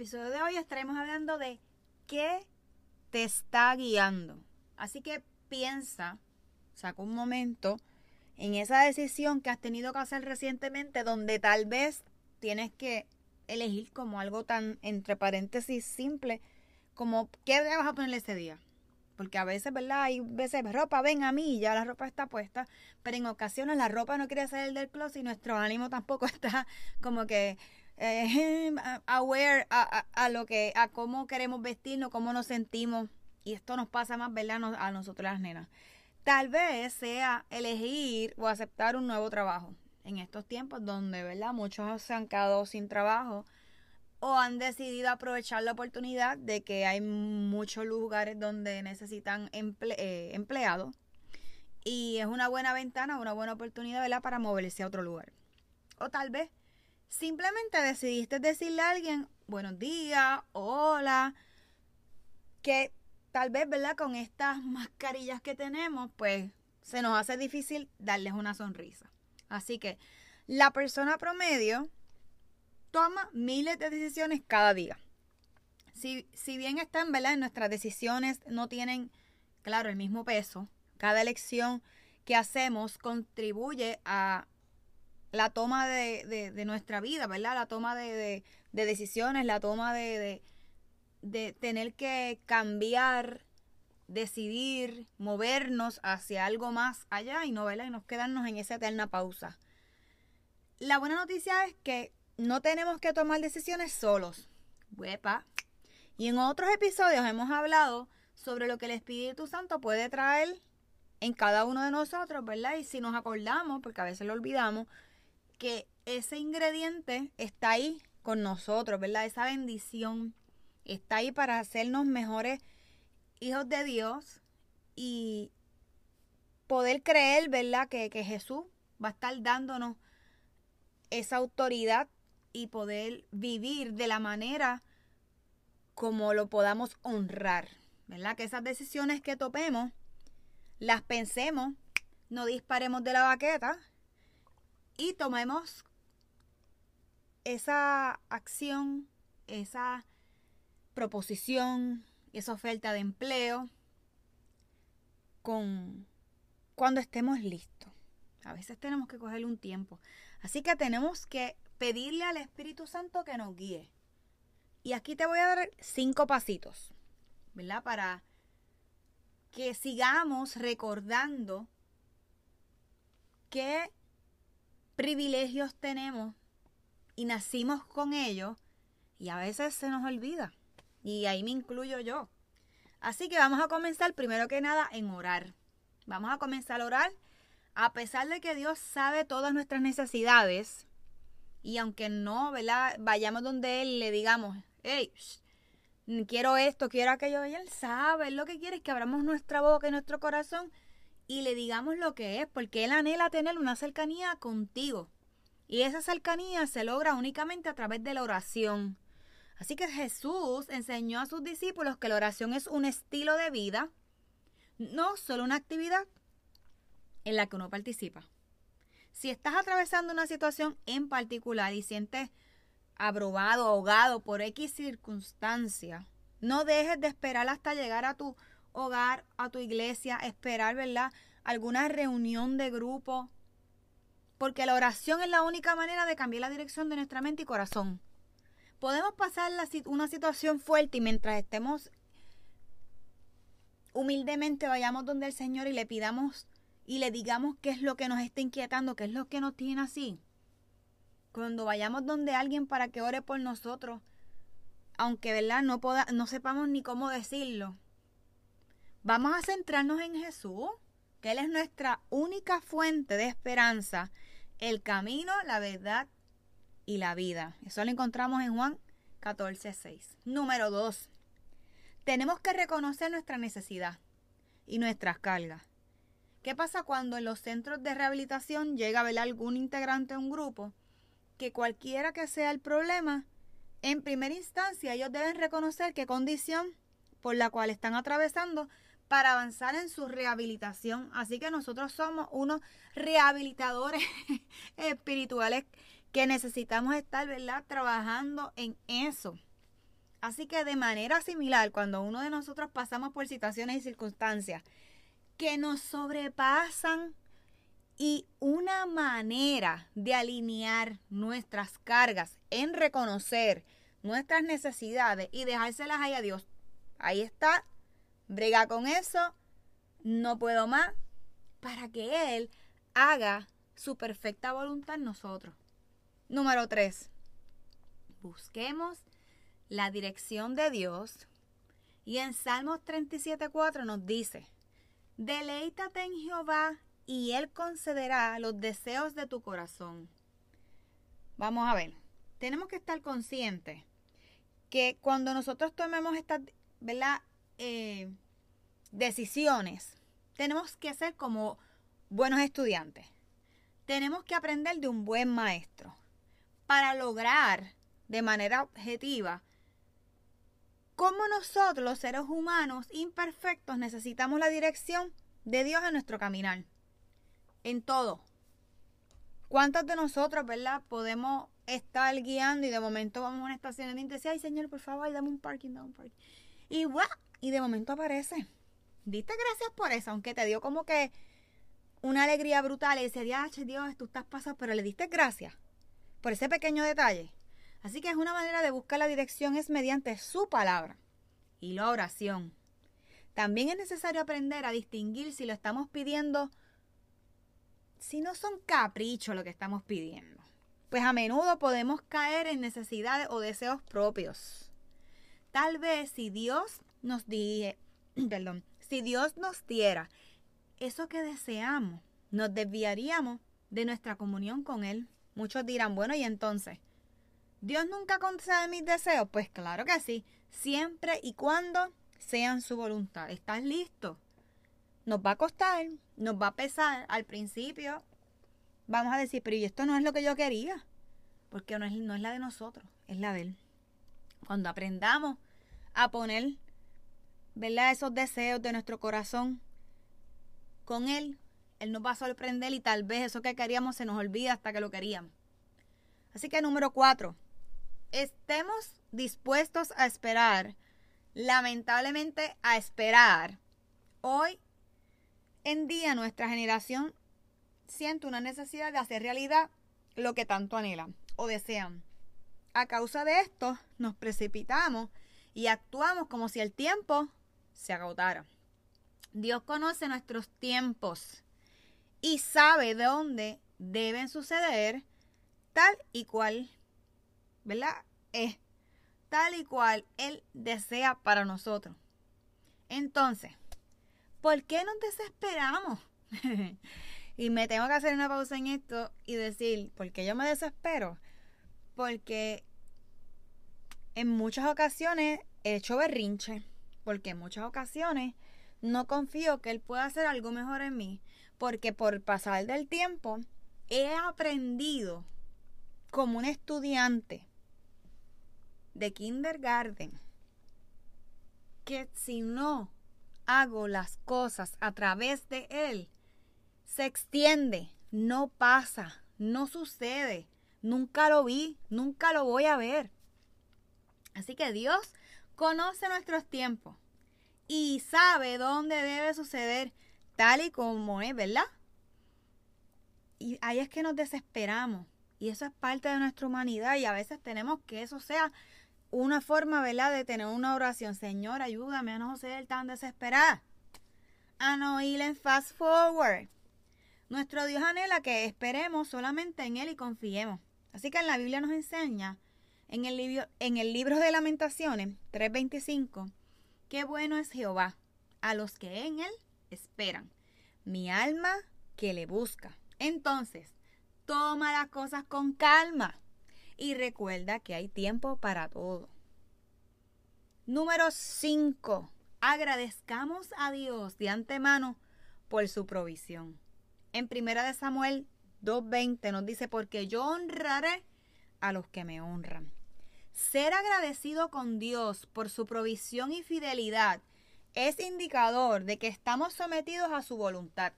Episodio de hoy estaremos hablando de qué te está guiando. Así que piensa, saca un momento en esa decisión que has tenido que hacer recientemente donde tal vez tienes que elegir como algo tan, entre paréntesis, simple, como qué vas a ponerle ese día. Porque a veces, ¿verdad? Hay veces, ropa, ven a mí, ya la ropa está puesta, pero en ocasiones la ropa no quiere salir del closet y nuestro ánimo tampoco está como que eh, aware a, lo que, a cómo queremos vestirnos, cómo nos sentimos. Y esto nos pasa más, ¿verdad? A nosotros las nenas. Tal vez sea elegir o aceptar un nuevo trabajo en estos tiempos donde, ¿verdad? Muchos se han quedado sin trabajo o han decidido aprovechar la oportunidad de que hay muchos lugares donde necesitan eh, empleados y es una buena ventana, una buena oportunidad, ¿verdad? Para moverse a otro lugar. O tal vez Simplemente decidiste decirle a alguien buenos días, hola, que tal vez, ¿verdad? Con estas mascarillas que tenemos, pues se nos hace difícil darles una sonrisa. Así que la persona promedio toma miles de decisiones cada día. Si, si bien están, ¿verdad? Nuestras decisiones no tienen, claro, el mismo peso. Cada elección que hacemos contribuye a la toma de, nuestra vida, ¿verdad? La toma de, decisiones, la toma de, tener que cambiar, decidir, movernos hacia algo más allá y no, ¿verdad? Y nos quedarnos en esa eterna pausa. La buena noticia es que no tenemos que tomar decisiones solos. Y en otros episodios hemos hablado sobre lo que el Espíritu Santo puede traer en cada uno de nosotros, ¿verdad? Y si nos acordamos, porque a veces lo olvidamos, que ese ingrediente está ahí con nosotros, ¿verdad? Esa bendición está ahí para hacernos mejores hijos de Dios y poder creer, ¿verdad? Que, Jesús va a estar dándonos esa autoridad y poder vivir de la manera como lo podamos honrar, ¿verdad? Que esas decisiones que topemos las pensemos, no disparemos de la baqueta y tomemos esa acción, esa proposición, esa oferta de empleo con cuando estemos listos. A veces tenemos que cogerle un tiempo. Así que tenemos que pedirle al Espíritu Santo que nos guíe. Y aquí te voy a dar cinco pasitos, ¿verdad? Para que sigamos recordando que privilegios tenemos y nacimos con ellos y a veces se nos olvida. Y ahí me incluyo yo. Así que vamos a comenzar primero que nada en orar. Vamos a comenzar a orar a pesar de que Dios sabe todas nuestras necesidades. Y aunque no, ¿verdad? Vayamos donde Él y le digamos, hey, quiero esto, quiero aquello, Él sabe, Él lo que quiere es que abramos nuestra boca y nuestro corazón y le digamos lo que es, porque Él anhela tener una cercanía contigo. Y esa cercanía se logra únicamente a través de la oración. Así que Jesús enseñó a sus discípulos que la oración es un estilo de vida, no solo una actividad en la que uno participa. Si estás atravesando una situación en particular y sientes abrumado, ahogado por X circunstancia, no dejes de esperar hasta llegar a tu hogar, a tu iglesia, esperar, ¿verdad? Alguna reunión de grupo. Porque la oración es la única manera de cambiar la dirección de nuestra mente y corazón. Podemos pasar una situación fuerte y mientras estemos humildemente vayamos donde el Señor y le pidamos y le digamos qué es lo que nos está inquietando, qué es lo que nos tiene así. Cuando vayamos donde alguien para que ore por nosotros, aunque verdad no, no sepamos ni cómo decirlo, Vamos a centrarnos en Jesús, que Él es nuestra única fuente de esperanza, el camino, la verdad y la vida. Eso lo encontramos en Juan 14, 6. Número 2. Tenemos que reconocer nuestra necesidad y nuestras cargas. ¿Qué pasa cuando en los centros de rehabilitación llega a ver algún integrante de un grupo que cualquiera que sea el problema, en primera instancia ellos deben reconocer qué condición por la cual están atravesando para avanzar en su rehabilitación. Así que nosotros somos unos rehabilitadores espirituales que necesitamos estar, ¿verdad? Trabajando en eso. Así que de manera similar, cuando uno de nosotros pasamos por situaciones y circunstancias que nos sobrepasan y una manera de alinear nuestras cargas en reconocer nuestras necesidades y dejárselas ahí a Dios. Ahí está brega con eso, no puedo más, para que Él haga su perfecta voluntad en nosotros. Número 3. Busquemos la dirección de Dios. Y en Salmos 37.4 nos dice, deleítate en Jehová y Él concederá los deseos de tu corazón. Vamos a ver, tenemos que estar conscientes que cuando nosotros tomemos esta, ¿verdad? Eh, decisiones, tenemos que ser como buenos estudiantes. Tenemos que aprender de un buen maestro para lograr de manera objetiva cómo nosotros, los seres humanos imperfectos, necesitamos la dirección de Dios en nuestro caminar. En todo. ¿Cuántos de nosotros, verdad, podemos estar guiando y de momento vamos a una estación y dice, ay Señor, por favor, dame un parking, dame un parking. Y ¡guau! Y de momento aparece. Diste gracias por eso, aunque te dio como que una alegría brutal y día, Dios, tú estás pasado, pero le diste gracias por ese pequeño detalle. Así que es una manera de buscar la dirección es mediante su palabra y la oración. También es necesario aprender a distinguir si lo estamos pidiendo, si no son caprichos lo que estamos pidiendo. Pues a menudo podemos caer en necesidades o deseos propios. Tal vez si Dios nos dije, perdón, si Dios nos diera eso que deseamos, nos desviaríamos de nuestra comunión con Él. Muchos dirán, bueno, y entonces, ¿Dios nunca concede mis deseos? Pues claro que sí, siempre y cuando sean su voluntad. ¿Estás listo? Nos va a costar, nos va a pesar al principio. Vamos a decir, pero esto no es lo que yo quería, porque no es, no es la de nosotros, es la de Él. Cuando aprendamos a poner ¿verdad? Esos deseos de nuestro corazón con Él, Él nos va a sorprender y tal vez eso que queríamos se nos olvida hasta que lo queríamos. Así que número cuatro, estemos dispuestos a esperar, lamentablemente a esperar. Hoy en día nuestra generación siente una necesidad de hacer realidad lo que tanto anhelan o desean. A causa de esto, nos precipitamos y actuamos como si el tiempo se agotara. Dios conoce nuestros tiempos y sabe de dónde deben suceder tal y cual, ¿verdad? Es tal y cual Él desea para nosotros. Entonces, ¿por qué nos desesperamos? y me tengo que hacer una pausa en esto y decir, ¿por qué yo me desespero? Porque en muchas ocasiones he hecho berrinche, porque en muchas ocasiones no confío que Él pueda hacer algo mejor en mí, porque por pasar del tiempo he aprendido como un estudiante de kindergarten que si no hago las cosas a través de Él, se extiende, no pasa, no sucede, nunca lo vi, nunca lo voy a ver. Así que Dios conoce nuestros tiempos y sabe dónde debe suceder tal y como es, ¿verdad? Y ahí es que nos desesperamos. Y eso es parte de nuestra humanidad y a veces tenemos que eso sea una forma, ¿verdad?, de tener una oración. Señor, ayúdame a no ser tan desesperada. A no fast forward. Nuestro Dios anhela que esperemos solamente en Él y confiemos. Así que en la Biblia nos enseña, en el libro, en el libro de Lamentaciones 3:25, qué bueno es Jehová a los que en Él esperan. Mi alma que le busca. Entonces, toma las cosas con calma y recuerda que hay tiempo para todo. Número 5. Agradezcamos a Dios de antemano por su provisión. En primera de Samuel 2.20 nos dice, porque yo honraré a los que me honran. Ser agradecido con Dios por su provisión y fidelidad es indicador de que estamos sometidos a su voluntad.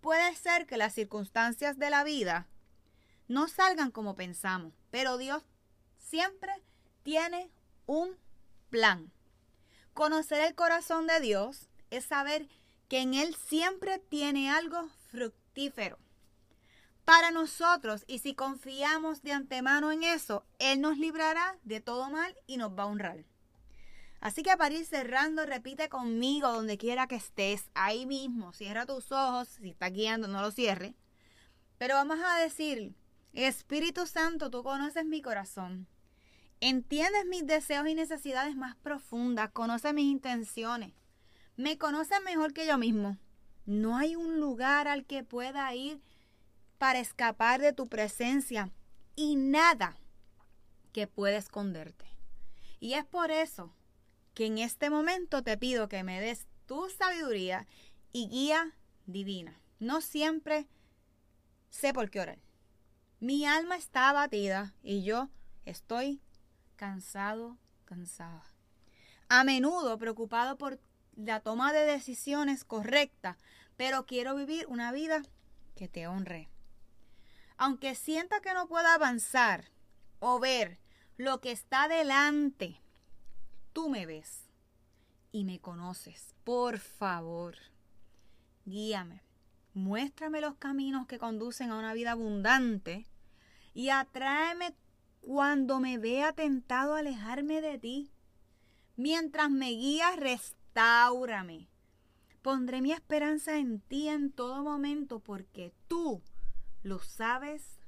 Puede ser que las circunstancias de la vida no salgan como pensamos, pero Dios siempre tiene un plan. Conocer el corazón de Dios es saber que en Él siempre tiene algo fructífero para nosotros y si confiamos de antemano en eso, Él nos librará de todo mal y nos va a honrar. Así que para ir cerrando, repite conmigo donde quiera que estés, ahí mismo, cierra tus ojos, si está guiando no lo cierre. Pero vamos a decir, Espíritu Santo, tú conoces mi corazón. Entiendes mis deseos y necesidades más profundas, conoces mis intenciones. Me conoces mejor que yo mismo. No hay un lugar al que pueda ir para escapar de tu presencia y nada que pueda esconderte. Y es por eso que en este momento te pido que me des tu sabiduría y guía divina. No siempre sé por qué orar. Mi alma está abatida y yo estoy cansado, cansada. A menudo preocupado por la toma de decisiones correctas, pero quiero vivir una vida que te honre. Aunque sienta que no pueda avanzar o ver lo que está delante, tú me ves y me conoces. Por favor, guíame Muéstrame los caminos que conducen a una vida abundante y atráeme cuando me vea tentado a alejarme de ti. Mientras me guías, restaurame. Pondré mi esperanza en ti en todo momento porque tú lo sabes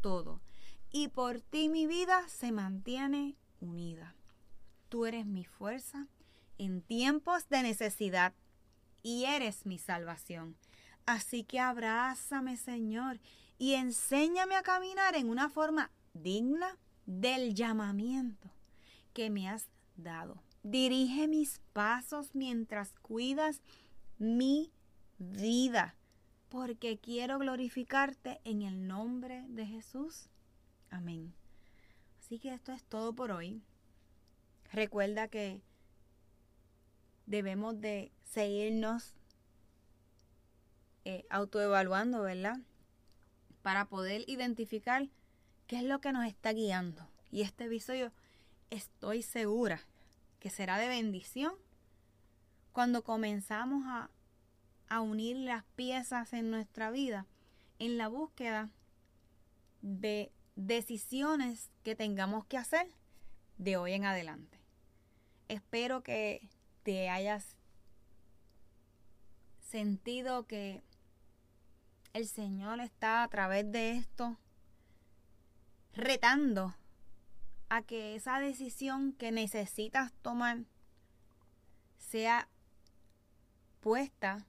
todo. Y por ti mi vida se mantiene unida. Tú eres mi fuerza en tiempos de necesidad y eres mi salvación. Así que abrázame, Señor, y enséñame a caminar en una forma digna del llamamiento que me has dado. Dirige mis pasos mientras cuidas mi vida, porque quiero glorificarte en el nombre de Jesús. Amén. Así que esto es todo por hoy. Recuerda que debemos de seguirnos eh, autoevaluando, ¿verdad? Para poder identificar qué es lo que nos está guiando. Y este episodio estoy segura que será de bendición cuando comenzamos a, a unir las piezas en nuestra vida en la búsqueda de decisiones que tengamos que hacer de hoy en adelante. Espero que te hayas sentido que el Señor está a través de esto retando a que esa decisión que necesitas tomar sea dispuesta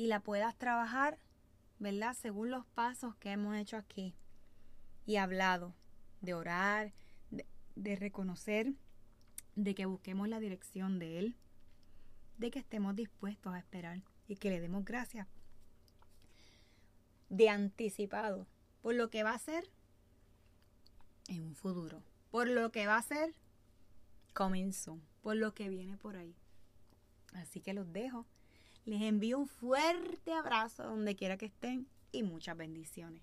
y la puedas trabajar, ¿verdad? Según los pasos que hemos hecho aquí y hablado de orar, de, reconocer, de que busquemos la dirección de Él, de que estemos dispuestos a esperar y que le demos gracias de anticipado por lo que va a ser en un futuro, por lo que va a ser coming por lo que viene por ahí. Así que los dejo. Les envío un fuerte abrazo donde quiera que estén y muchas bendiciones.